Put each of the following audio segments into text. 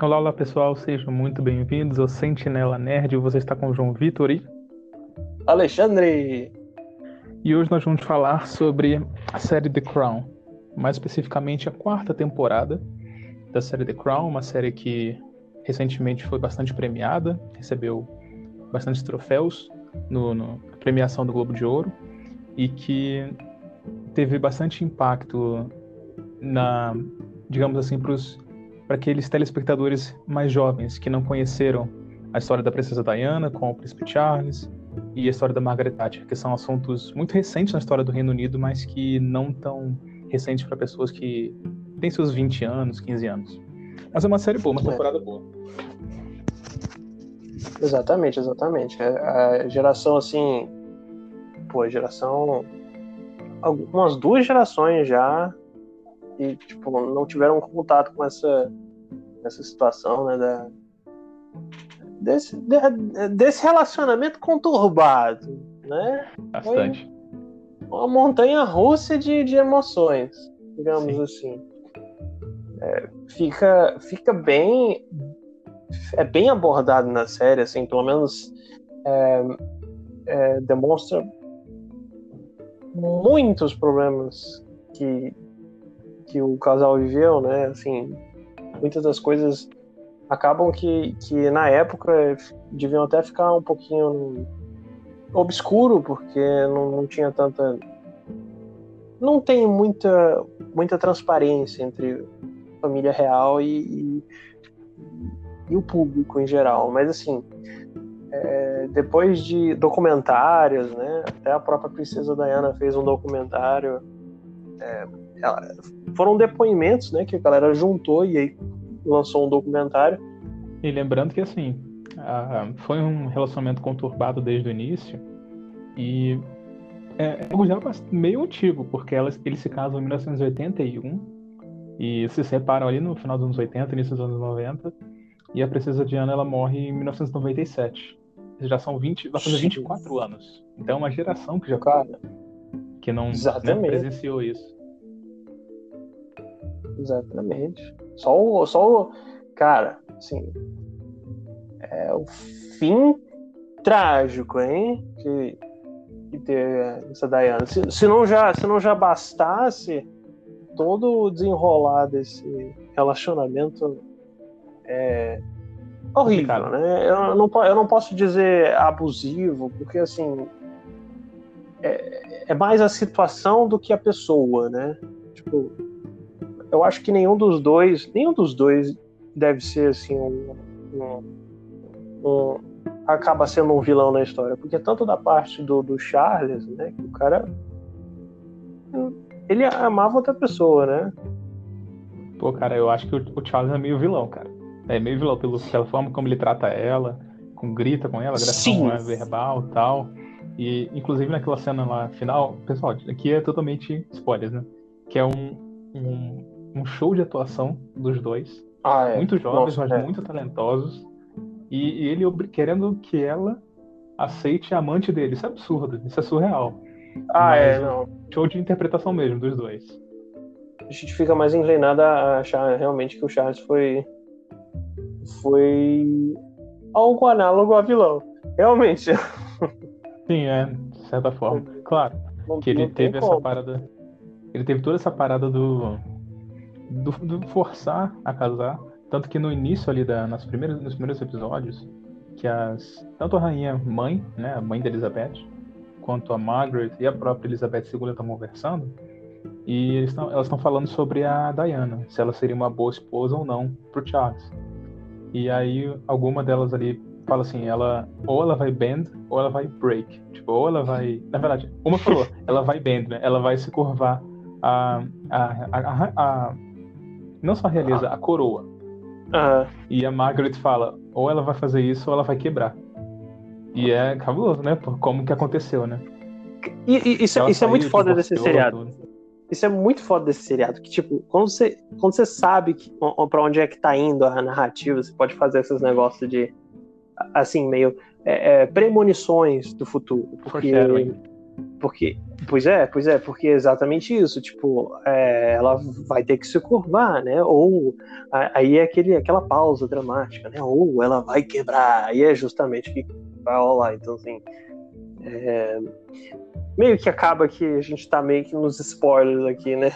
Olá, olá pessoal, sejam muito bem-vindos ao Sentinela Nerd. Você está com o João Vitor e Alexandre. E hoje nós vamos falar sobre a série The Crown, mais especificamente a quarta temporada da série The Crown, uma série que recentemente foi bastante premiada, recebeu bastante troféus no, no premiação do Globo de Ouro e que teve bastante impacto na, digamos assim, para aqueles telespectadores mais jovens que não conheceram a história da princesa Diana com o príncipe Charles e a história da Margaret Thatcher, que são assuntos muito recentes na história do Reino Unido, mas que não tão recentes para pessoas que têm seus 20 anos, 15 anos. Mas é uma série boa, uma é. temporada é. boa. Exatamente, exatamente. É, a geração assim, pô, geração algumas duas gerações já e tipo não tiveram contato com essa essa situação, né, da desse, de, desse relacionamento conturbado, né? Bastante. Foi uma montanha russa de, de emoções, digamos Sim. assim. É, fica, fica bem é bem abordado na série, assim, pelo menos é, é, demonstra muitos problemas que, que o casal viveu, né? Assim, muitas das coisas acabam que, que na época deviam até ficar um pouquinho obscuro, porque não, não tinha tanta. Não tem muita, muita transparência entre família real e, e, e o público em geral. Mas assim, é, depois de documentários, né? Até a própria princesa Diana fez um documentário. É, ela, foram depoimentos, né? Que a galera juntou e aí lançou um documentário. E lembrando que assim, a, foi um relacionamento conturbado desde o início e é, é já meio antigo, porque elas, eles se casam em 1981 e se separam ali no final dos anos 80, início dos anos 90 e a princesa Diana ela morre em 1997. Já são 20, vai fazer 24 anos. Então é uma geração que já Cara, que não né, presenciou isso. Exatamente. Só o, só o, cara, assim, é o fim trágico, hein? Que, que ter essa Diana. Se, se, não já, se não já bastasse todo o desenrolar desse relacionamento é horrível, né? Eu não, eu não posso dizer abusivo, porque assim é, é mais a situação do que a pessoa, né? Tipo, eu acho que nenhum dos dois, nenhum dos dois deve ser assim um, um, um acaba sendo um vilão na história, porque tanto da parte do, do Charles, né, que o cara ele amava outra pessoa, né? Pô, cara, eu acho que o, o Charles é meio vilão, cara. É meio vilão pelo, pela forma como ele trata ela, com grita com ela, agressão né, verbal e tal. E inclusive naquela cena lá final, pessoal, aqui é totalmente spoilers, né? Que é um, um um show de atuação dos dois. Ah, é. Muito jovens, Nossa, mas é. muito talentosos. E, e, ele querendo que ela aceite a amante dele. Isso é absurdo, isso é surreal. Ah, mas, é, não. Show de interpretação mesmo dos dois. A gente fica mais inclinado a achar realmente que o Charles foi. Foi. algo análogo a vilão. Realmente. Sim, é, de certa forma. Claro. Não, que ele teve essa como. parada. Ele teve toda essa parada do do, do, forçar a casar. Tanto que no início ali, da, nas primeiras, nos primeiros episódios, que as tanto a rainha mãe, né, a mãe da Elizabeth, quanto a Margaret e a própria Elizabeth II estão conversando, e tão, elas estão falando sobre a Diana, se ela seria uma boa esposa ou não pro Charles. E aí alguma delas ali fala assim, ela ou ela vai bend ou ela vai break. Tipo, ou ela vai, na verdade, uma falou, ela vai bend, né? Ela vai se curvar a, a, a, a não só a realeza, ah. a coroa. Uhum. E a Margaret fala, ou ela vai fazer isso ou ela vai quebrar. E é cabuloso, né? Por como que aconteceu, né? E, e isso, isso é muito foda desse seriado. Tudo. Isso é muito foda desse seriado. Que, tipo, quando você, quando você sabe que, pra onde é que tá indo a narrativa, você pode fazer esses negócios de, assim, meio é, é, premonições do futuro. Porque Porque, pois é, pois é, porque é exatamente isso. Tipo, é, ela vai ter que se curvar, né? Ou aí é aquele, aquela pausa dramática, né? Ou ela vai quebrar. Aí é justamente o que vai rolar. Então, assim, é, meio que acaba que a gente tá meio que nos spoilers aqui, né?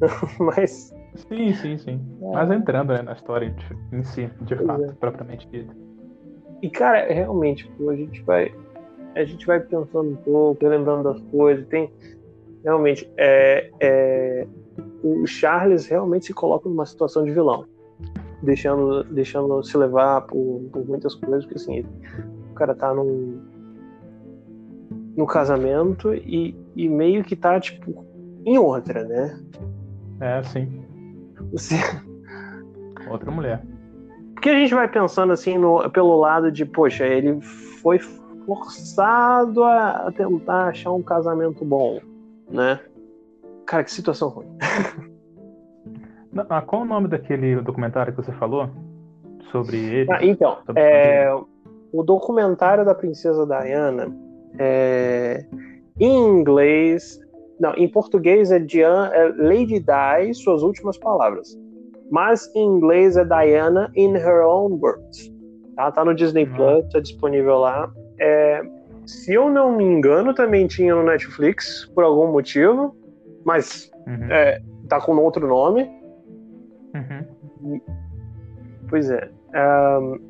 Mas. Sim, sim, sim. É. Mas entrando né, na história em si, de fato, é. propriamente dita. E, cara, realmente, a gente vai a gente vai pensando um pouco, lembrando das coisas. Tem realmente é, é, o Charles realmente se coloca numa situação de vilão, deixando, deixando se levar por, por muitas coisas, porque assim, o cara tá num, no casamento e, e meio que tá tipo em outra, né? É, sim. Você... Outra mulher. Porque a gente vai pensando assim no, pelo lado de, poxa, ele foi forçado a tentar achar um casamento bom, né? Cara, que situação ruim. ah, qual o nome daquele documentário que você falou sobre ele? Ah, então, é, o documentário da Princesa Diana, é, em inglês, não, em português é, Diana, é Lady Di, suas últimas palavras. Mas em inglês é Diana in her own words. Tá, tá no Disney uhum. Plus, tá disponível lá. É, se eu não me engano, também tinha no Netflix, por algum motivo, mas uhum. é, tá com outro nome. Uhum. Pois é. Um,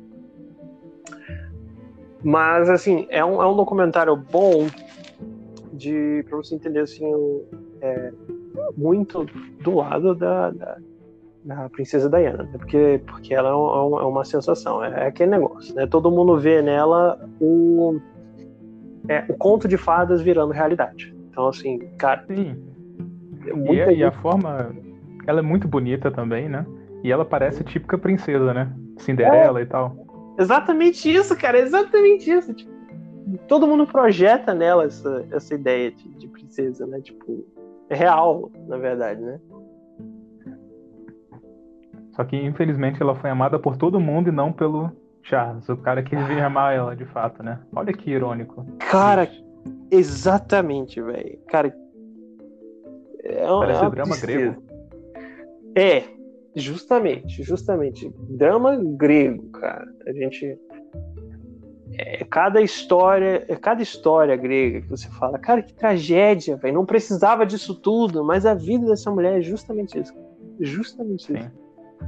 mas, assim, é um, é um documentário bom de para você entender, assim, é, muito do lado da, da da princesa Diana, né? porque, porque ela é, um, é, uma sensação, é, é, aquele negócio, né? Todo mundo vê nela o, é, o conto de fadas virando realidade. Então, assim, cara. Sim. É e, e, a forma. Ela é muito bonita também, né? E ela parece típica princesa, né? Cinderela é. e tal. Exatamente isso, cara, exatamente isso. Tipo, todo mundo projeta nela essa, essa ideia de, de princesa, né? Tipo, é real, na verdade, né? Só que infelizmente ela foi amada por todo mundo e não pelo Charles, o cara que devia amar ela de fato, né? Olha que irônico. Cara, exatamente, velho. Cara, é um, Parece é drama grego. É, justamente, justamente. Drama grego, cara. A gente. É, cada história, é cada história grega que você fala, cara, que tragédia, velho. Não precisava disso tudo, mas a vida dessa mulher é justamente isso. Justamente Sim. isso.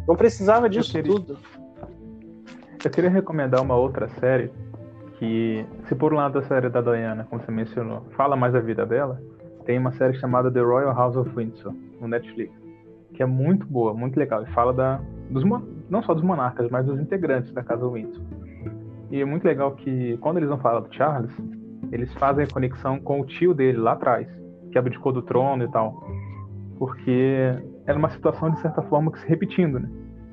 Não precisava disso queria... tudo. Eu queria recomendar uma outra série que, se por um lado a série da Diana, como você mencionou, fala mais da vida dela, tem uma série chamada The Royal House of Windsor, no Netflix, que é muito boa, muito legal, e fala da, dos, não só dos monarcas, mas dos integrantes da Casa Windsor. E é muito legal que, quando eles vão falar do Charles, eles fazem a conexão com o tio dele lá atrás, que abdicou do trono e tal. Porque era uma situação, de certa forma, que se repetindo, né?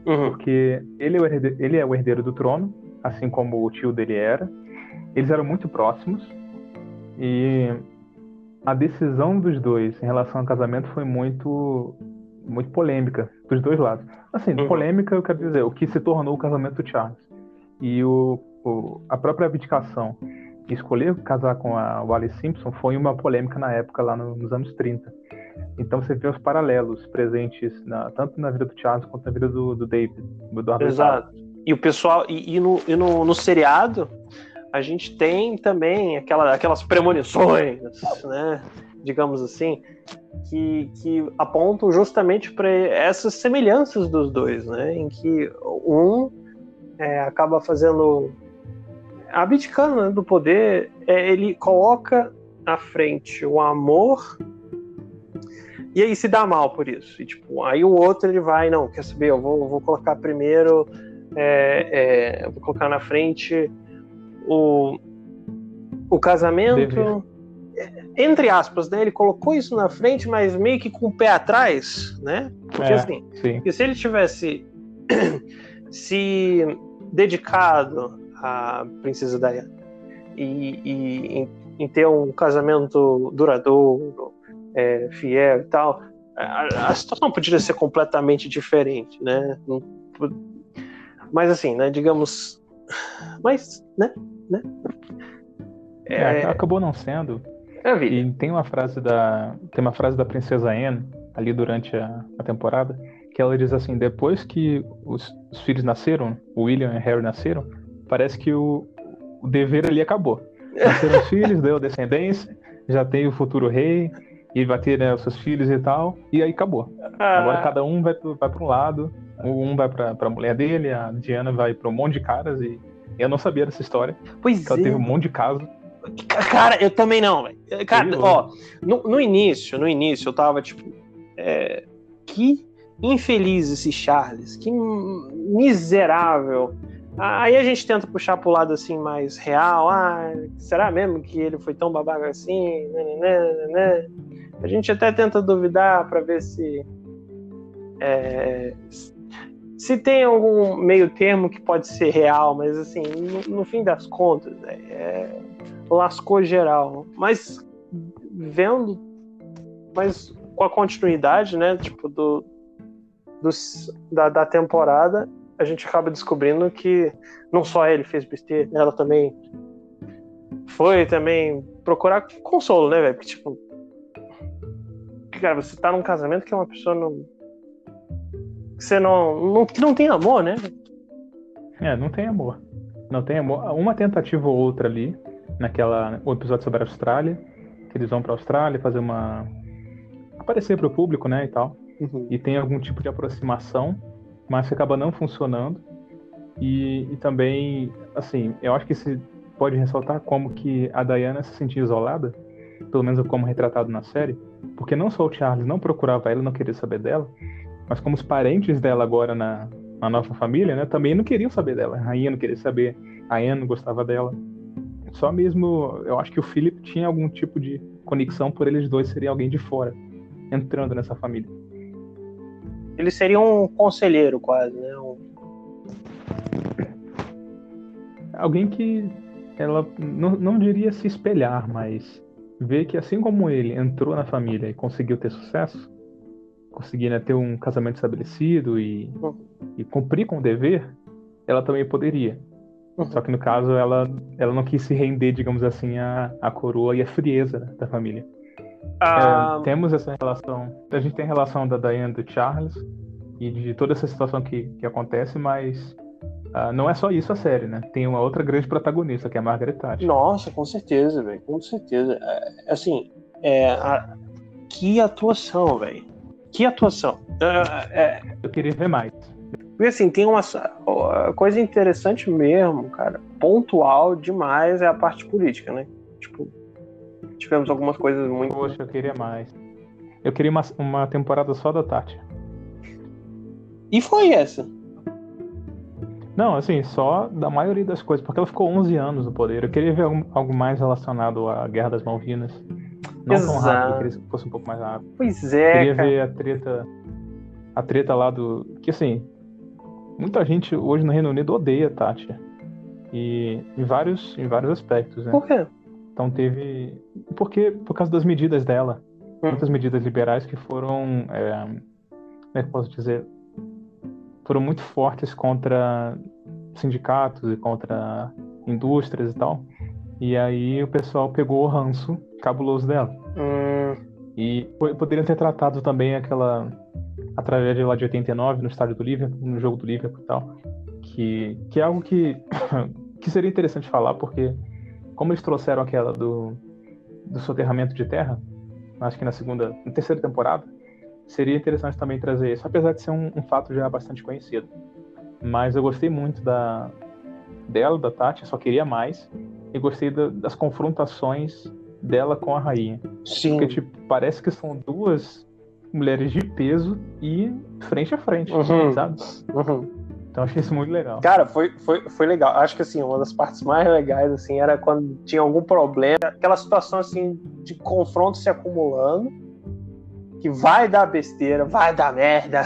Uhum. Porque ele é, o herdeiro, ele é o herdeiro do trono, assim como o tio dele era. Eles eram muito próximos e a decisão dos dois em relação ao casamento foi muito muito polêmica dos dois lados. Assim, uhum. polêmica eu quero dizer, o que se tornou o casamento do Charles. E o, o a própria abdicação escolher casar com a Wally Simpson foi uma polêmica na época, lá no, nos anos 30. Então você vê os paralelos presentes na, tanto na vida do Charles quanto na vida do, do David, do Eduardo Exato. E o pessoal, e, e, no, e no, no, seriado, a gente tem também aquela, aquelas premonições, né? Digamos assim, que, que apontam justamente para essas semelhanças dos dois, né? Em que um é, acaba fazendo abdicando né, do poder, é, ele coloca à frente o amor e aí se dá mal por isso. E, tipo, aí o outro ele vai, não, quer saber, eu vou, vou colocar primeiro, é, é, vou colocar na frente o, o casamento. Entre aspas, né? Ele colocou isso na frente, mas meio que com o pé atrás, né? Porque é, assim, porque se ele tivesse se dedicado à princesa Diana e, e em, em ter um casamento duradouro, é, fiel e tal, a, a, situação poderia ser completamente diferente, né? Mas assim, né? Digamos, mas, né? né? É, é, acabou não sendo. É vida. E tem uma frase da tem uma frase da princesa Anne ali durante a, a temporada que ela diz assim: depois que os, os, filhos nasceram, William e Harry nasceram, parece que o, o dever ali acabou. Nasceram os filhos, deu descendência, já tem o futuro rei, e vai ter né, os seus filhos e tal, e aí acabou. Ah. Agora cada um vai, vai para um lado, um vai para a mulher dele, a Diana vai para um monte de caras, e eu não sabia dessa história. Pois ela é. teve um monte de casos. Cara, eu também não, velho. Cara, ó, no, no, início, no início, eu tava tipo. É, que infeliz esse Charles, que miserável. Aí a gente tenta puxar pro lado assim mais real. Ah, será mesmo que ele foi tão babaca assim? A gente até tenta duvidar para ver se é, se tem algum meio termo que pode ser real, mas assim, no, no fim das contas, é, é, lascou geral. Mas vendo, mas com a continuidade, né, tipo do, dos, da, da temporada, a gente acaba descobrindo que não só ele fez besteira, ela também foi também procurar consolo, né, velho? Porque, tipo, cara, você tá num casamento que é uma pessoa não. que você não, não. que não tem amor, né? É, não tem amor. Não tem amor. Uma tentativa ou outra ali, naquela. o episódio sobre a Austrália, que eles vão pra Austrália fazer uma. aparecer pro público, né, e tal uhum. e tem algum tipo de aproximação, mas acaba não funcionando. E, e também, assim, eu acho que se pode ressaltar como que a Diana se sentia isolada, pelo menos como retratado na série, porque não só o Charles não procurava ela, não queria saber dela, mas como os parentes dela agora na, na nova família, né, também não queriam saber dela. A rainha não queria saber, a Anne não gostava dela. Só mesmo, eu acho que o Philip tinha algum tipo de conexão por eles dois serem alguém de fora, entrando nessa família. Ele seria um conselheiro, quase, né? Um... Alguém que ela não, não diria se espelhar, mas ver que assim como ele entrou na família e conseguiu ter sucesso, conseguir né, ter um casamento estabelecido e, uhum. e cumprir com o dever, ela também poderia. Uhum. Só que no caso ela, ela não quis se render, digamos assim, à, à coroa e à frieza da família. Ah, é, temos essa relação. A gente tem a relação da Diane do Charles e de toda essa situação que, que acontece, mas uh, não é só isso a série, né? Tem uma outra grande protagonista, que é a Margaret Thatcher. Nossa, com certeza, velho. Com certeza. É, assim, é, a... que atuação, velho. Que atuação. É, é... Eu queria ver mais. Porque assim, tem uma coisa interessante mesmo, cara. Pontual demais é a parte política, né? Tipo, tivemos algumas coisas muito. Poxa, eu queria mais. Eu queria uma, uma temporada só da Tati. E foi essa? Não, assim, só da maioria das coisas, porque ela ficou 11 anos no poder. Eu queria ver algo, algo mais relacionado à Guerra das Malvinas. Não Exato. tão rápido, eu queria que fosse um pouco mais rápido. Pois é. Queria cara. ver a treta. A treta lá do. Que assim. Muita gente hoje no Reino Unido odeia a Tati. E em vários, em vários aspectos, né? Por quê? Então teve. Porque, por causa das medidas dela. Hum. Muitas medidas liberais que foram. É... Como é que posso dizer? Foram muito fortes contra sindicatos e contra indústrias e tal. E aí o pessoal pegou o ranço cabuloso dela. Hum. E poderiam ter tratado também aquela a tragédia lá de 89 no estádio do Liverpool, no jogo do Liverpool e tal, que, que é algo que, que seria interessante falar, porque como eles trouxeram aquela do, do soterramento de terra, acho que na segunda, na terceira temporada, seria interessante também trazer isso, apesar de ser um, um fato já bastante conhecido. Mas eu gostei muito da dela, da Tati, só queria mais. E gostei da, das confrontações dela com a rainha. Sim. Porque, tipo, parece que são duas mulheres de peso e frente a frente, uhum. sabe? Uhum. Então achei isso muito legal. Cara, foi, foi, foi legal. Acho que assim, uma das partes mais legais assim era quando tinha algum problema, aquela situação assim de confronto se acumulando, que vai dar besteira, vai dar merda.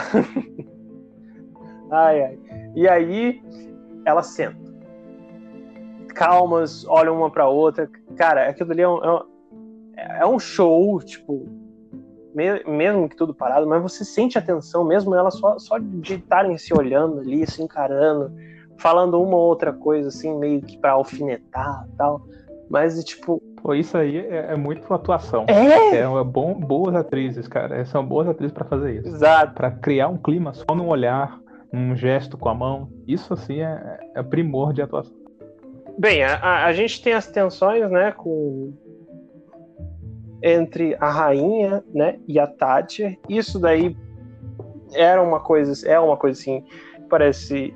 ai, ai. E aí ela senta. Calmas, olham uma para outra. Cara, aquilo ali é um, é um é show, tipo, mesmo que tudo parado, mas você sente a tensão, mesmo ela só, só de estarem se olhando ali, se encarando, falando uma ou outra coisa, assim, meio que para alfinetar tal. Mas, tipo. Pô, isso aí é, é muito atuação. É! É uma bom, boas atrizes, cara. São boas atrizes para fazer isso. Exato. Para criar um clima só num olhar, num gesto com a mão. Isso, assim, é, é primor de atuação. Bem, a, a gente tem as tensões, né, com entre a rainha, né, e a Tátia. Isso daí era uma coisa, é uma coisa assim, parece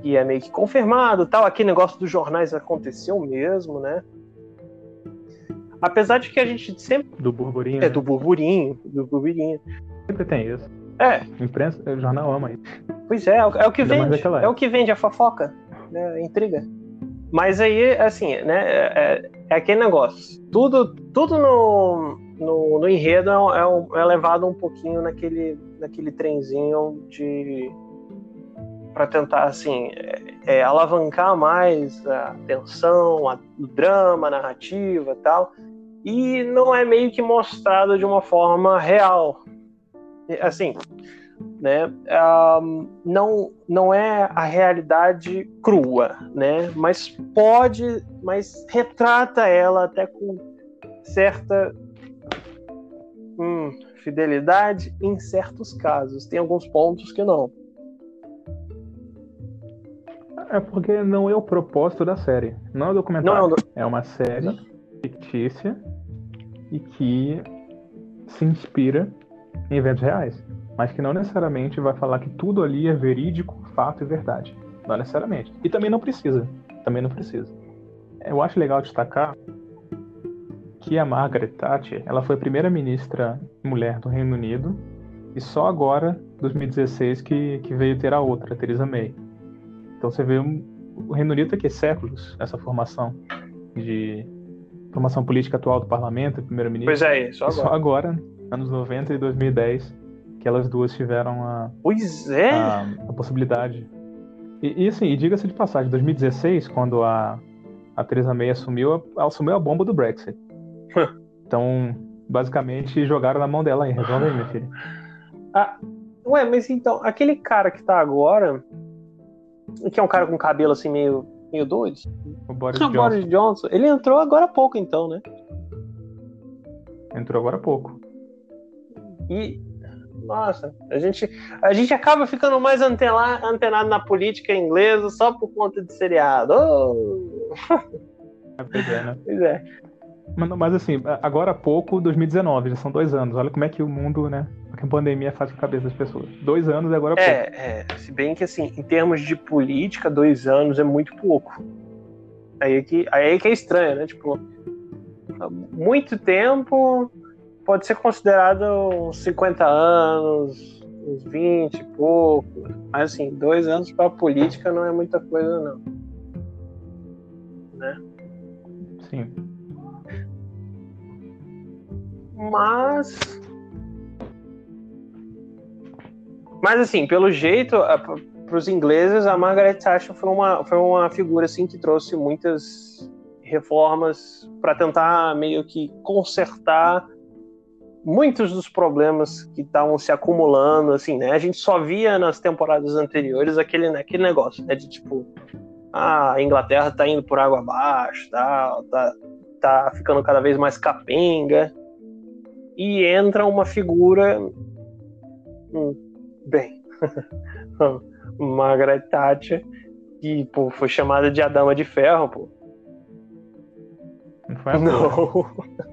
que é meio que confirmado, tal. Aquele negócio dos jornais aconteceu mesmo, né? Apesar de que a gente sempre do burburinho, é né? do burburinho, do burburinho. Sempre tem isso. É. Imprensa, o jornal ama isso. Pois é, é o, é que Ainda vende, é o que vende a fofoca, né, a intriga. Mas aí, assim, né, é, é aquele negócio. Tudo, tudo no, no, no enredo é, é, é levado um pouquinho naquele, naquele trenzinho de para tentar assim é, é, alavancar mais a tensão, a, o drama, a narrativa, tal. E não é meio que mostrado de uma forma real, assim, né? Um, não não é a realidade crua, né? Mas pode, mas retrata ela até com certa hum, fidelidade em certos casos. Tem alguns pontos que não. É porque não é o propósito da série. Não é o documentário. Não é, o... é uma série fictícia e que se inspira em eventos reais. Mas que não necessariamente vai falar que tudo ali é verídico, fato e verdade. Não necessariamente. E também não precisa. Também não precisa. Eu acho legal destacar que a Margaret Thatcher ela foi a primeira ministra mulher do Reino Unido e só agora, 2016, que, que veio ter a outra, a Theresa May. Então você vê o Reino Unido tem que séculos essa formação de formação política atual do parlamento, primeiro-ministro. Pois é, só agora. só agora, anos 90 e 2010, que elas duas tiveram a, pois é. a, a possibilidade. E, e assim, e diga-se de passagem, 2016, quando a, a Theresa May assumiu, ela assumiu a bomba do Brexit. então, basicamente, jogaram na mão dela aí. Resolve aí, minha filha. Ah, ué, mas então, aquele cara que tá agora, que é um cara com cabelo assim meio, meio doido. O Boris, o Johnson. Boris Johnson. Ele entrou agora há pouco, então, né? Entrou agora há pouco. E. Nossa, a gente, a gente acaba ficando mais antenado, antenado na política inglesa só por conta de seriado. Oh! Pois é, né? Pois é. Mas, mas, assim, agora há pouco, 2019, já são dois anos. Olha como é que o mundo, né? Porque a pandemia faz com a cabeça das pessoas. Dois anos e agora há é, pouco. É, se bem que assim, em termos de política, dois anos é muito pouco. Aí é que, aí é, que é estranho, né? Tipo, muito tempo pode ser considerado uns 50 anos, uns 20 e pouco. Mas assim, dois anos para política não é muita coisa, não. Né? Sim. Mas. Mas assim, pelo jeito, para os ingleses, a Margaret Thatcher foi uma, foi uma figura assim que trouxe muitas reformas para tentar meio que consertar muitos dos problemas que estavam se acumulando, assim, né? A gente só via nas temporadas anteriores aquele, aquele negócio, né? De tipo, ah, a Inglaterra tá indo por água abaixo, tá, tá, tá ficando cada vez mais capenga e entra uma figura hum, bem Margaret Thatcher que pô, foi chamada de a dama de ferro pô não foi não ah.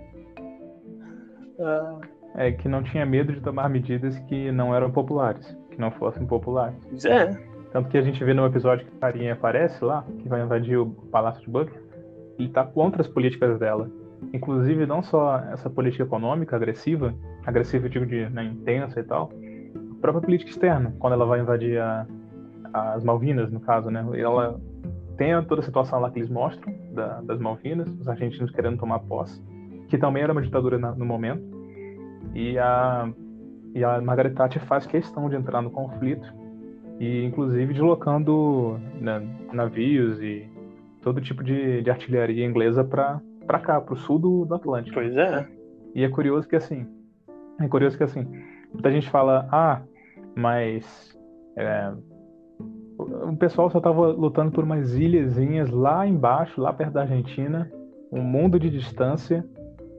é que não tinha medo de tomar medidas que não eram populares que não fossem populares. É. Tanto que a gente vê no episódio que a Carinha aparece lá que vai invadir o Palácio de Buckingham ele tá contra as políticas dela. Inclusive não só essa política econômica agressiva, agressiva eu digo de né, intensa e tal, a própria política externa, quando ela vai invadir a, as Malvinas, no caso, né, ela tem toda a situação lá que eles mostram da, das Malvinas, os argentinos querendo tomar posse, que também era uma ditadura na, no momento, e a e a Margaret Thatcher faz questão de entrar no conflito e inclusive deslocando né, navios e todo tipo de, de artilharia inglesa para cá, para o sul do, do, Atlântico. Pois é. E é curioso que assim, é curioso que assim, muita gente fala, ah, mas é, o pessoal só estava lutando por umas ilhazinhas lá embaixo, lá perto da Argentina, um mundo de distância.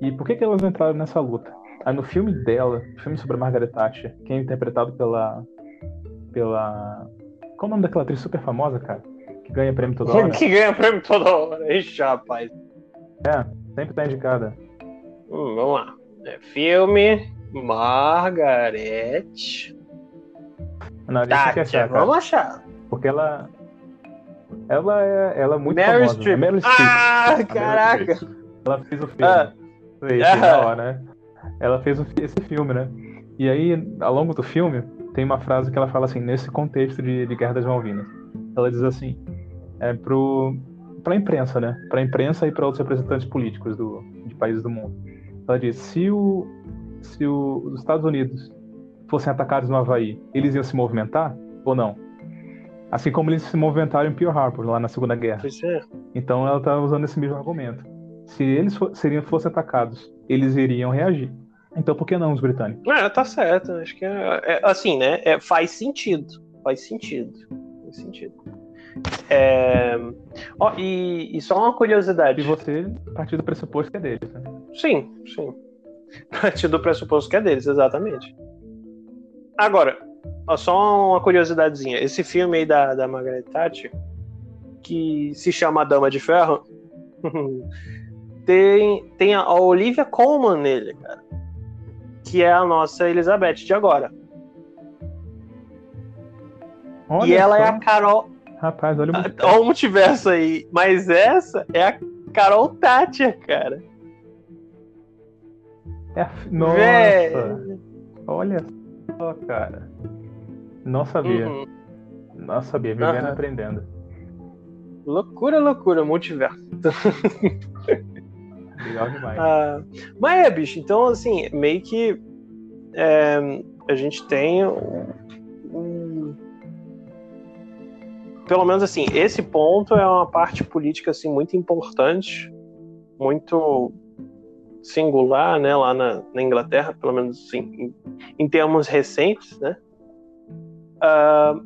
E por que, que elas entraram nessa luta? Aí no filme dela, filme sobre a Margaret Thatcher, que é interpretado pela. pela. Qual é o nome daquela atriz super famosa, cara? Que ganha prêmio toda hora? que ganha prêmio toda hora. Ixi, rapaz. É, sempre tá indicada. Hum, vamos lá. É filme Margaret. Não, cara. vamos achar. Porque ela. Ela é, ela é muito Meryl famosa. Streep. A Meryl Streep. Ah, caraca. Streep. Ela fez o filme. Ah. Ah. né? Ela fez esse filme, né? E aí, ao longo do filme, tem uma frase que ela fala assim, nesse contexto de, de Guerra das Malvinas. Ela diz assim, é pro, pra imprensa, né? Pra imprensa e para outros representantes políticos do, de países do mundo. Ela diz, se, o, se o, os Estados Unidos fossem atacados no Havaí, eles iam se movimentar ou não? Assim como eles se movimentaram em Pearl Harbor, lá na Segunda Guerra. É. Então ela está usando esse mesmo argumento. Se eles seriam, fossem atacados, eles iriam reagir. Então por que não os britânicos? É, tá certo. Acho que é, é, assim, né? É, faz sentido. Faz sentido. Faz sentido. É, ó, e, e só uma curiosidade. E você partir do pressuposto que é deles. Né? Sim, sim. Partir do pressuposto que é deles, exatamente. Agora, ó, só uma curiosidadezinha. Esse filme aí da, da Margaret Thatcher, que se chama A Dama de Ferro, tem, tem a Olivia Colman nele, cara. Que é a nossa Elizabeth de agora. Olha e ela só, é a Carol. Rapaz, olha o muito... Olha o multiverso aí. Mas essa é a Carol Thatcher, cara. É a Nossa, olha só, cara. Não sabia. Uhum. Não sabia, vivendo Aham. aprendendo. Loucura, loucura, multiverso. Demais. Ah, mas é, bicho, então assim, meio que é, a gente tem um, um- Pelo menos assim, esse ponto é uma parte política assim, muito importante, muito singular, né, lá na, na Inglaterra, pelo menos assim, em, em termos recentes, né? Ah,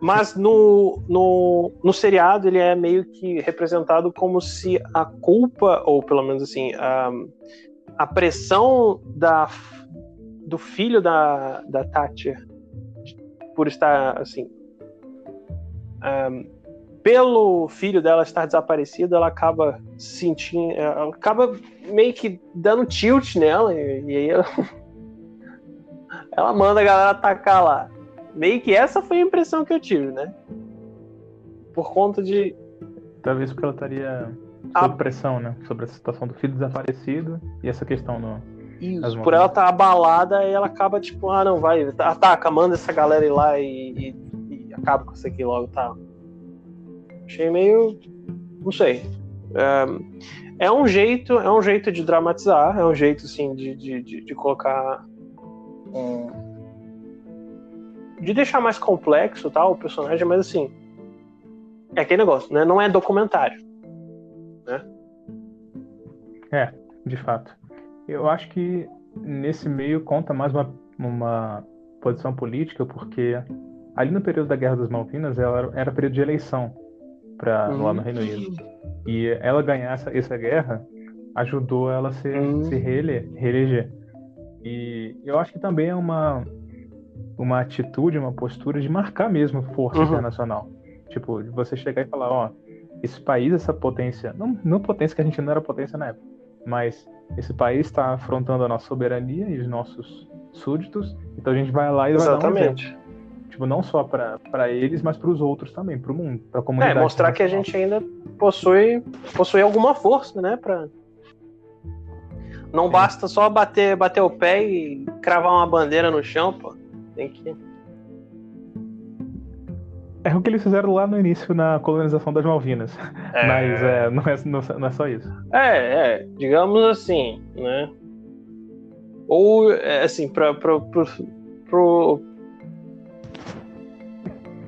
mas no, no, no seriado ele é meio que representado como se a culpa, ou pelo menos assim, a, a pressão da, do filho da, da Thatcher por estar assim. ahm, pelo filho dela estar desaparecido, ela acaba sentindo. Ela acaba meio que dando tilt nela, e, e aí ela, ela manda a galera atacar lá. Meio que essa foi a impressão que eu tive, né? Por conta de. Talvez porque ela estaria A- sob pressão, né? Sobre a situação do filho desaparecido e essa questão no. Isso, por ela estar abalada, aí ela acaba tipo, ah, não, vai, ataca, manda essa galera ir lá e, e- e acaba com isso aqui logo, tá? Achei meio. Não sei. É, é um jeito, é um jeito de dramatizar, é um jeito assim de, de, de, de colocar. um- de deixar mais complexo tal, o personagem, mas assim. É aquele negócio, né? Não é documentário. De fato. Eu acho que nesse meio conta mais uma, uma posição política, porque ali no período da Guerra das Malvinas ela era período de eleição pra, lá no Reino Unido. E ela ganhar essa, essa guerra ajudou ela a se, Hum. se reele- reeleger. E eu acho que também é uma, uma atitude, uma postura de marcar mesmo força Uhum. internacional. Tipo, de você chegar e falar, ó, esse país, essa potência, não, não potência que a gente não era potência na época, mas esse país está afrontando a nossa soberania e os nossos súditos, então a gente vai lá e vai dar um exemplo. Exatamente. Tipo, não só para eles, mas para os outros também, para o mundo, para a É, comunidade. mostrar que a gente ainda possui, possui alguma força, né? Pra... Não Sim. basta só bater, bater o pé e cravar uma bandeira no chão, pô. Tem que. É o que eles fizeram lá no início na colonização das Malvinas. É, Mas é, não, é, não, é só isso. é, é, digamos assim, né? Ou, é, assim, pra, pro, pro, pro,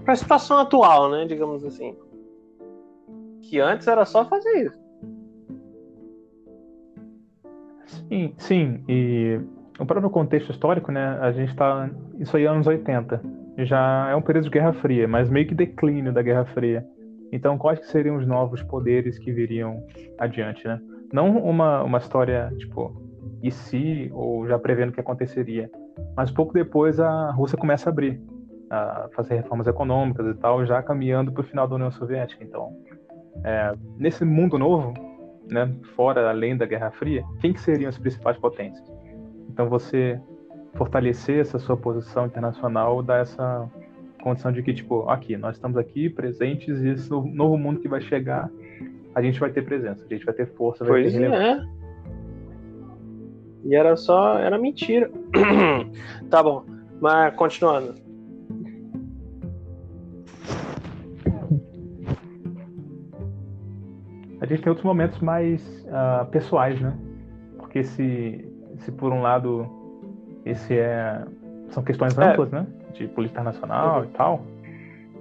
pra situação atual, né? Digamos assim. Que antes era só fazer isso. Sim, sim. E o próprio contexto histórico, né? A gente tá. Isso aí é anos 80. Já é um período de Guerra Fria, mas meio que declínio da Guerra Fria. Então, quais que seriam os novos poderes que viriam adiante, né? Não uma, uma história, tipo, e se, ou já prevendo o que aconteceria. Mas pouco depois a Rússia começa a abrir, a fazer reformas econômicas e tal, já caminhando para o final da União Soviética. Então, é, nesse mundo novo, né, fora além da Guerra Fria, quem que seriam as principais potências? Então, você fortalecer essa sua posição internacional dá essa condição de que, tipo, aqui, nós estamos aqui presentes e esse novo mundo que vai chegar, a gente vai ter presença, a gente vai ter força, vai pois ter. É. E era só, era mentira. tá bom, mas continuando. A gente tem outros momentos mais uh, pessoais, né? Porque se, se por um lado esse é são questões é. amplas, é. né? De política internacional uhum. e tal.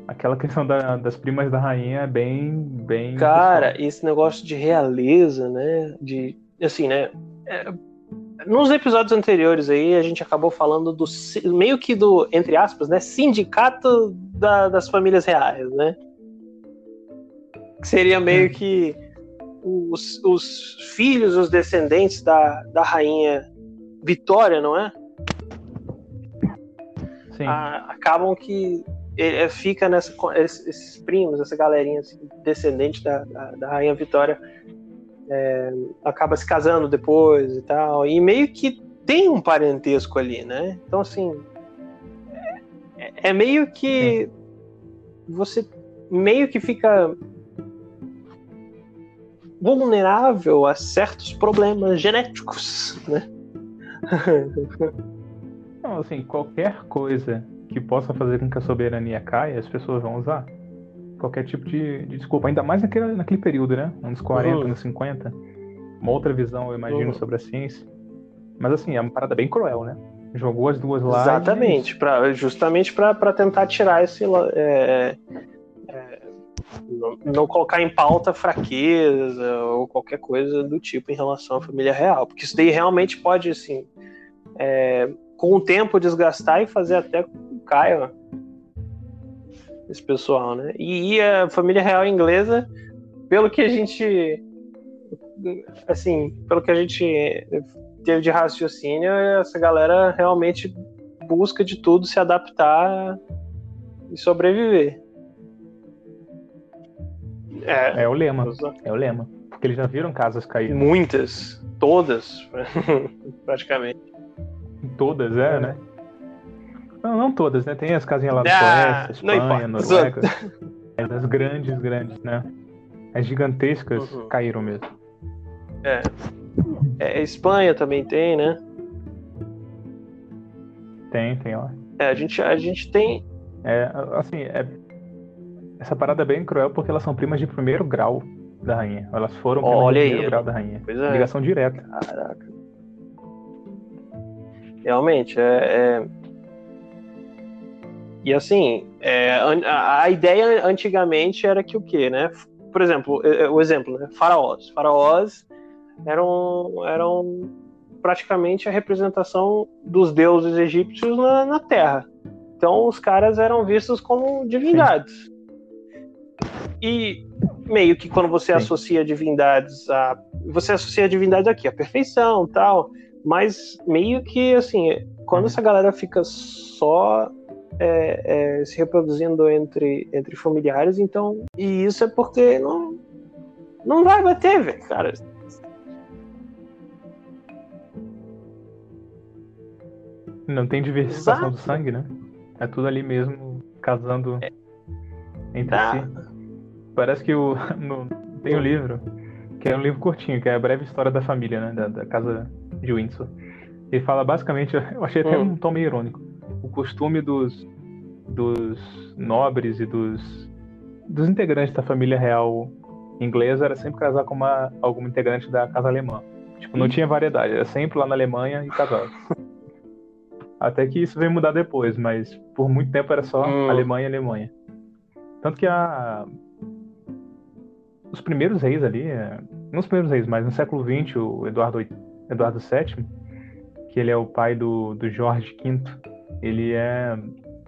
Aquela questão da, das primas da rainha é bem, bem. Cara, pessoal. esse negócio de realeza, né? De assim, né? É, nos episódios anteriores aí a gente acabou falando do meio que do entre aspas, né? Sindicato da, das famílias reais, né? Que seria meio hum. que os, os filhos, os descendentes da, da rainha Vitória, não é? a, acabam que ele fica nessa esses primos, essa galerinha assim, descendente da, da, da, rainha Vitória é, acaba se casando depois e tal e meio que tem um parentesco ali, né? Então assim é, é meio que Sim. você meio que fica vulnerável a certos problemas genéticos, né? Não, assim, qualquer coisa que possa fazer com que a soberania caia, as pessoas vão usar. Qualquer tipo de, de desculpa, ainda mais naquele, naquele período, né? Anos 40, uhum. anos 50. Uma outra visão, eu imagino, uhum. sobre a ciência. Mas assim, é uma parada bem cruel, né? Jogou as duas lá. Exatamente, e... pra, justamente para tentar tirar esse. É, é, não, não, colocar em pauta fraqueza ou qualquer coisa do tipo em relação à família real. Porque isso daí realmente pode, assim. É, com o tempo desgastar e fazer até caia esse pessoal, né? E, e, a família real inglesa, pelo que a gente assim, pelo que a gente teve de raciocínio, essa galera realmente busca de tudo se adaptar e sobreviver. É, é o lema. É o lema. Porque eles já viram casas cair. Muitas, todas, praticamente. Todas, é, né? Não, não todas, né? Tem as casinhas lá do ah, Suécia, Espanha, Noruega. É das grandes, grandes, né? As gigantescas uhum. caíram mesmo. É. é. Espanha também tem, né? Tem, tem lá. É, a gente, a gente tem. É, assim, é... essa parada é bem cruel porque elas são primas de primeiro grau da rainha. Elas foram primas Olha de primeiro aí. grau da rainha. É. Ligação direta. Caraca. Realmente, é, é... E assim, é, a, a, ideia antigamente era que o quê, né? Por exemplo, o exemplo, né? Faraós. Faraós eram, eram praticamente a representação dos deuses egípcios na, na Terra. Então os caras eram vistos como divindades. Sim. E meio que quando você Sim. associa divindades a. Você associa divindades aqui, a perfeição tal. Mas meio que assim, quando essa galera fica só é, é, se reproduzindo entre, entre familiares, então. E isso é porque não, não vai bater, velho, cara. Não tem diversificação Exato. do sangue, né? É tudo ali mesmo, casando é. entre tá. si. Parece que o, no, tem um livro, que é um livro curtinho, que é a breve história da família, né? Da, da casa de Windsor. Ele fala basicamente, eu achei até hum. um tom meio irônico, o costume dos, dos nobres e dos, dos integrantes da família real inglesa era sempre casar com uma, alguma integrante da casa alemã. Tipo, não hum. tinha variedade, era sempre lá na Alemanha e casado. Até que isso veio mudar depois, mas por muito tempo era só hum. Alemanha e Alemanha. Tanto que a... os primeiros reis ali, é, não os primeiros reis, mas no século XX, o Eduardo VIII Eduardo VII, que ele é o pai do, do Jorge V, ele é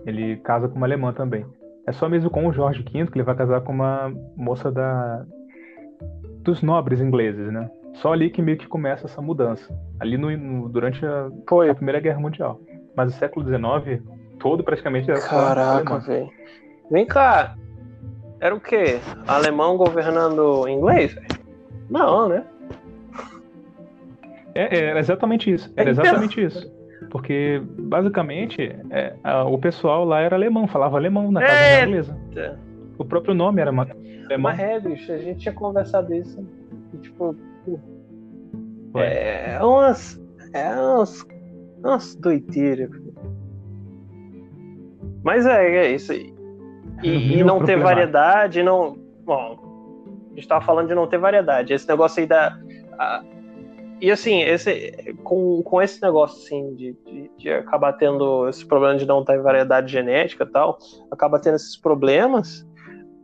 ele casa com uma alemã também. É só mesmo com o Jorge V que ele vai casar com uma moça da dos nobres ingleses, né? Só ali que meio que começa essa mudança. Ali no, no durante a, a, Primeira Guerra Mundial. Mas o século XIX todo praticamente era Caraca, velho. Vem cá. Era o quê? Alemão governando inglês? Não, né? É, era exatamente isso. Era exatamente isso. Porque, basicamente, é, a, o pessoal lá era alemão, falava alemão na casa é... inglesa. O próprio nome era alemão. Mas é, bicho, a gente tinha conversado isso. E, tipo, é umas. É umas. Umas doideiras. Mas é, é isso aí. E, e não ter variedade, não. Bom, a gente tava falando de não ter variedade. Esse negócio aí da. A, e assim, esse, com, com esse negócio assim, de, de, de, acabar tendo esse problema de não ter variedade genética e tal, acaba tendo esses problemas,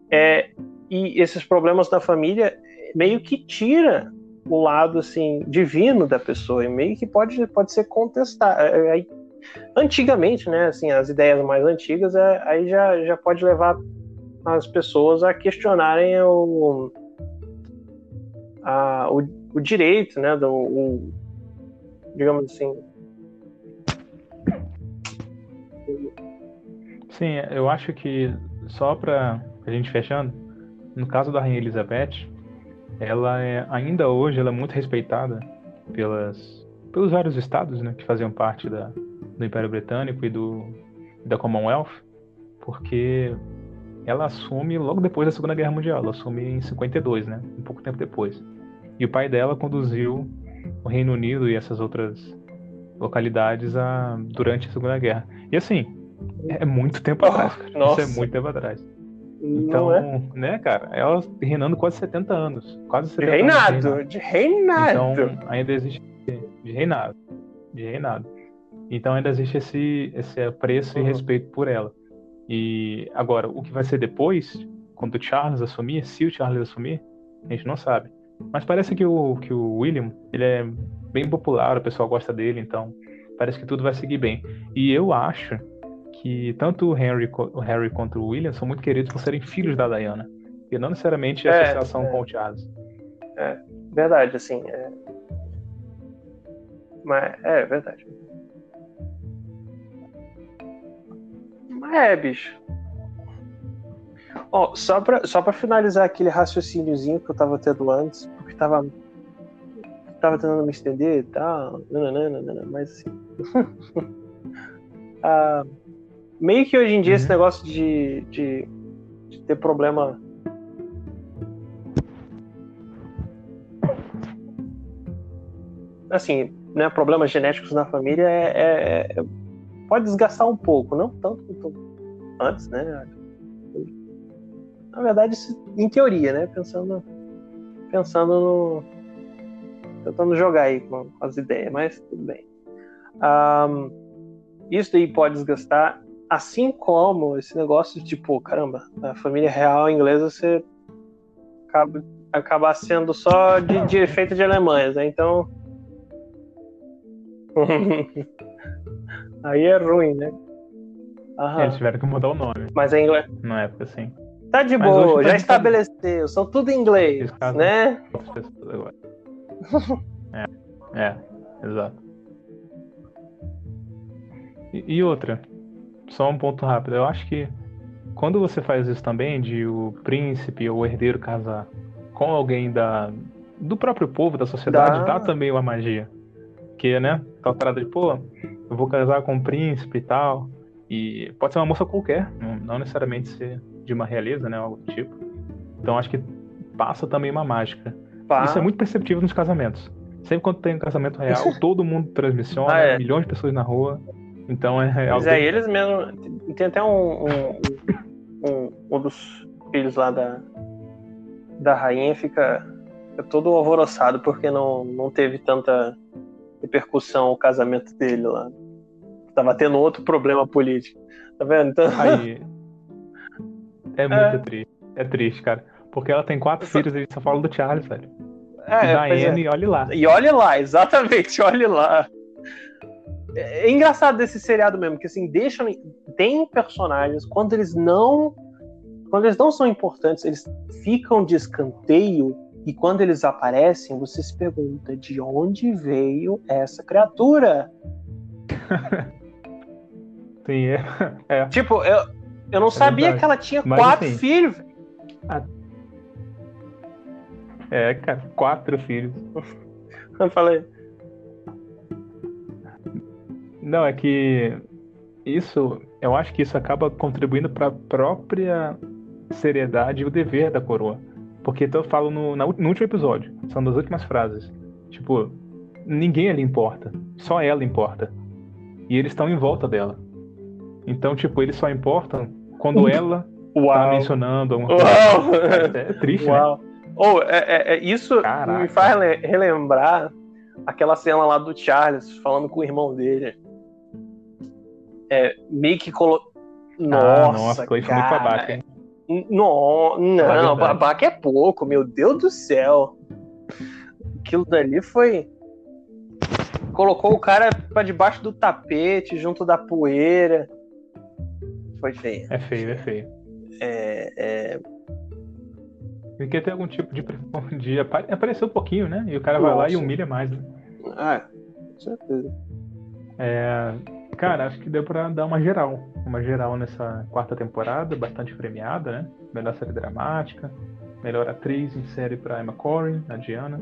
é, e esses problemas da família meio que tira o lado assim divino da pessoa e meio que pode, pode ser contestado. É, é, antigamente, né, assim, as ideias mais antigas, é, aí já, já pode levar as pessoas a questionarem o, a, o, o direito, né, do, o, digamos assim. Sim, eu acho que só para a gente fechando, no caso da Rainha Elizabeth, ela é ainda hoje ela é muito respeitada pelas pelos vários estados, né, que faziam parte da, do Império Britânico e do da Commonwealth, porque ela assume logo depois da Segunda Guerra Mundial, ela assume em 52, né, um pouco tempo depois. E o pai dela conduziu o Reino Unido e essas outras localidades a, durante a Segunda Guerra. E assim, é muito tempo oh, atrás, cara. Nossa. Isso é muito tempo atrás. Então, é? né, cara, ela reinando quase 70 anos. Quase 70 de reinado, anos de reinado. Então, ainda existe. De reinado. De reinado. Então, ainda existe esse, esse apreço uhum. e respeito por ela. E agora, o que vai ser depois, quando o Charles assumir, se o Charles assumir, a gente não sabe. Mas parece que o, que o William, ele é bem popular, o pessoal gosta dele, então parece que tudo vai seguir bem. E eu acho que tanto o Henry, o Harry quanto o William são muito queridos por serem filhos da Diana. E não necessariamente a é, associação é. com o Charles. É, verdade, assim. É... Mas é verdade. Mas é, bicho. Ó, só pra, só pra finalizar aquele raciocíniozinho que eu tava tendo antes, porque tava. Tava tentando me estender e tal. Nananana, mas assim. ah, meio que hoje em dia uhum. esse negócio de, de, de, ter problema. Assim, né, problemas genéticos na família é, é, é pode desgastar um pouco, não tanto quanto antes, né? Na verdade, em teoria, né? Pensando, pensando no. Tentando jogar aí com as ideias, mas tudo bem. Um, isso daí pode desgastar assim como esse negócio de tipo, caramba, a família real inglesa você acaba acabar sendo só de, de efeito de Alemanha, né? Então aí é ruim, né? Aham. Eles tiveram que mudar o nome. Mas é inglês. Na época, sim. Tá de Mas boa, já estabeleceu, são tudo em inglês, né? é, é, exato. E, e outra, só um ponto rápido. Eu acho que quando você faz isso também, de o príncipe ou o herdeiro casar com alguém da, do próprio povo, da sociedade, dá, dá também uma magia. Que, né? Aquela parada de, pô, eu vou casar com um príncipe e tal. E pode ser uma moça qualquer, não, não necessariamente ser de uma realeza, né? Algo do tipo. Então acho que passa também uma mágica. Pá. Isso é muito perceptível nos casamentos. Sempre quando tem um casamento real, todo mundo transmissiona, ah, é. milhões de pessoas na rua. Então é real. Mas é, eles mesmo. Tem até um, um, um, um, dos filhos lá da, da rainha fica, fica todo alvoroçado porque não, não teve tanta repercussão o casamento dele lá. Tava tendo outro problema político. Tá vendo? Então... Aí. É muito é. triste. É triste, cara. Porque ela tem quatro filhos e só fala do Charles, velho. É, e da Anne, é. e olhe lá. E olhe lá, exatamente, olhe lá. É, é engraçado desse seriado mesmo, que assim, deixam. Tem personagens, quando eles não quando eles não são importantes, eles ficam de escanteio e quando eles aparecem, você se pergunta de onde veio essa criatura? Sim, é. é. Tipo, eu, eu não é sabia verdade. que ela tinha Mas, quatro assim, filhos. A... É, cara, quatro filhos. eu falei. Não, é que isso, eu acho que isso acaba contribuindo para a própria seriedade e o dever da coroa. Porque então eu falo no, no último episódio, são das últimas frases. Tipo, ninguém ali importa, só ela importa. E eles estão em volta dela. Então, tipo, eles só importam quando ela tá Uau. tá mencionando alguma coisa. É, é triste, né? Uau. né? Oh, é, é, é isso Caraca. me faz relembrar aquela cena lá do Charles falando com o irmão dele. É, meio que colocou. Nossa, ah, nossa, foi muito babaca, hein? No, não, babaca é pouco, meu Deus do céu. Aquilo dali foi. Colocou o cara pra debaixo do tapete, junto da poeira. Foi feio. É feio, é feio. É. é... Ele quer ter algum tipo de, de aparecer um pouquinho, né? E o cara Nossa. vai lá e humilha mais, né? Ah, com certeza. É, Cara, acho que deu pra dar uma geral. Uma geral nessa quarta temporada, bastante premiada, né? Melhor série dramática, melhor atriz em série pra Emma Corrin, a Diana,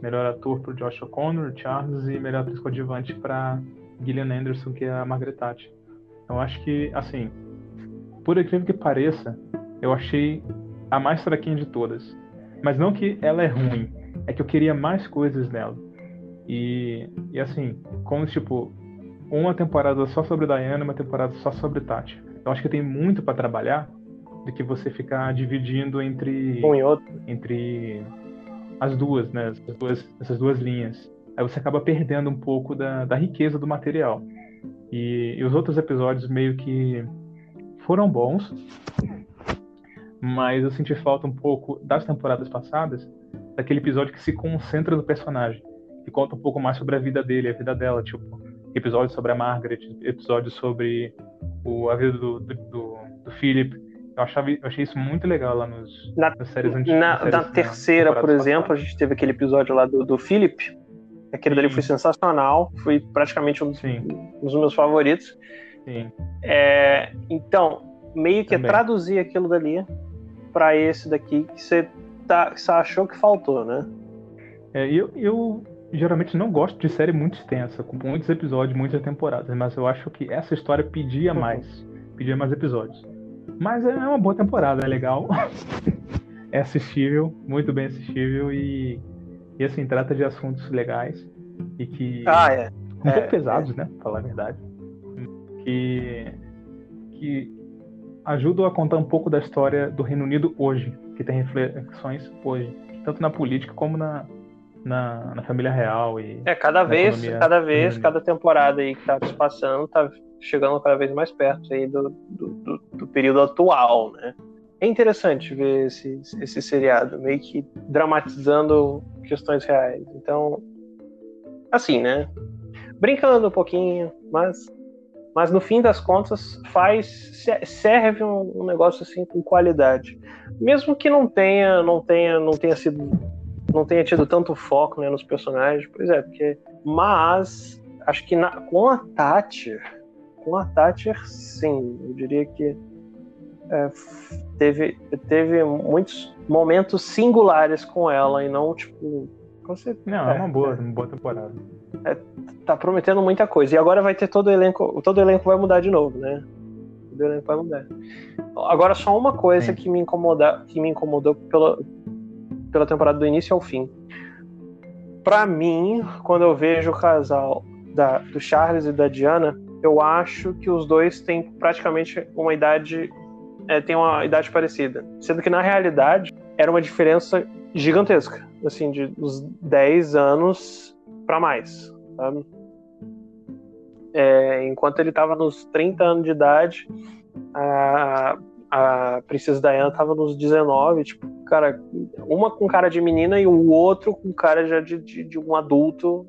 melhor ator pro Josh O'Connor, Charles, e melhor atriz coadjuvante pra Gillian Anderson, que é a Margaret Thatcher. Então acho que, assim, por incrível que pareça, eu achei a mais fraquinha de todas. Mas não que ela é ruim, é que eu queria mais coisas nela. E, e assim, como tipo, uma temporada só sobre Diana e uma temporada só sobre Tati. Então acho que tem muito para trabalhar do que você ficar dividindo entre um e outro. entre as duas, né? Essas duas, essas duas linhas. Aí você acaba perdendo um pouco da, da riqueza do material. E, e os outros episódios meio que foram bons, mas eu senti falta um pouco das temporadas passadas, daquele episódio que se concentra no personagem, que conta um pouco mais sobre a vida dele, a vida dela, tipo, episódios sobre a Margaret, episódios sobre o, a vida do, do, do, do Philip. Eu, achava, eu achei isso muito legal lá nos, na, nas séries antigas. Na, na, terceira, por exemplo, passadas. a gente teve aquele episódio lá do, do Philip. Aquele Sim. dali foi sensacional. Foi praticamente um, um dos meus favoritos. É, então, meio que Também. traduzir aquilo dali para esse daqui que você tá, achou que faltou, né? É, eu, eu geralmente não gosto de série muito extensa, com muitos episódios, muitas temporadas, mas eu acho que essa história pedia uhum. mais, pedia mais episódios. Mas é uma boa temporada, é legal, é assistível, muito bem assistível e, e assim, trata de assuntos legais e que. Ah, é. Um é, pouco pesados, é. né? Pra falar a verdade. Que, que ajudam a contar um pouco da história do Reino Unido hoje, que tem reflexões hoje, tanto na política como na, na, na família real e é cada vez cada vez cada temporada aí que tá se passando tá chegando cada vez mais perto aí do, do, do, do período atual né? É interessante ver esse, esse seriado meio que dramatizando questões reais. Então assim né? Brincando um pouquinho mas mas no fim das contas faz serve um, um negócio assim com qualidade mesmo que não tenha não tenha não tenha sido não tenha tido tanto foco né, nos personagens. Pois é, porque. Mas acho que na, com a Thatcher, com a Thatcher, sim, eu diria que é, teve, teve muitos momentos singulares com ela e não tipo. Você, não, é, é uma boa, é, uma boa temporada. É, tá prometendo muita coisa. E agora vai ter todo o elenco. Todo o elenco vai mudar de novo, né? Todo o elenco vai mudar. Agora, só uma coisa sim. que me, incomoda, que me incomodou pela, pela temporada do início ao fim. Para mim, quando eu vejo o casal da, do Charles e da Diana, eu acho que os dois têm praticamente uma idade é, tem uma idade parecida, sendo que na realidade era uma diferença gigantesca, assim, de uns 10 anos para mais, sabe? É, enquanto ele estava nos 30 anos de idade, a, a Princesa Diana tava nos 19, tipo, cara, uma com cara de menina e o outro com cara já de, de, de um adulto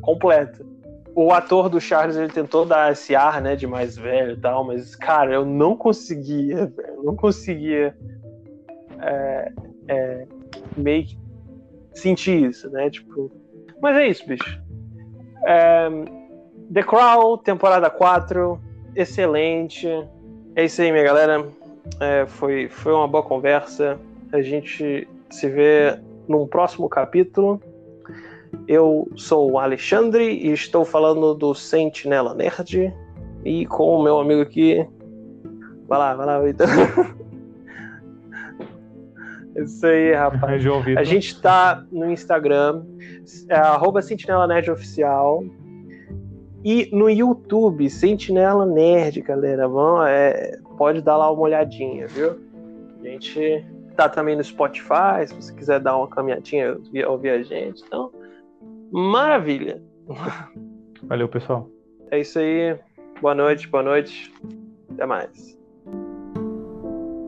completo. O ator do Charles, ele tentou dar esse ar, né, de mais velho e tal, mas, cara, eu não conseguia, velho, não conseguia é, é, meio que sentir isso, né? Tipo, mas é isso, bicho. É, The Crown, temporada 4, excelente. É isso aí, minha galera. É, foi, foi uma boa conversa. A gente se vê num próximo capítulo. Eu sou o Alexandre e estou falando do Sentinela Nerd. E com o meu amigo aqui. Vai lá, vai lá, Vitor. Isso aí, rapaz. A gente tá no Instagram, é, arroba Sentinela Nerd Oficial. E no YouTube, Sentinela Nerd, galera. Vão, é, pode dar lá uma olhadinha, viu? A gente tá também no Spotify, se você quiser dar uma caminhadinha, ouvir a gente. Então, maravilha. Valeu, pessoal. É isso aí. Boa noite, boa noite. Até mais.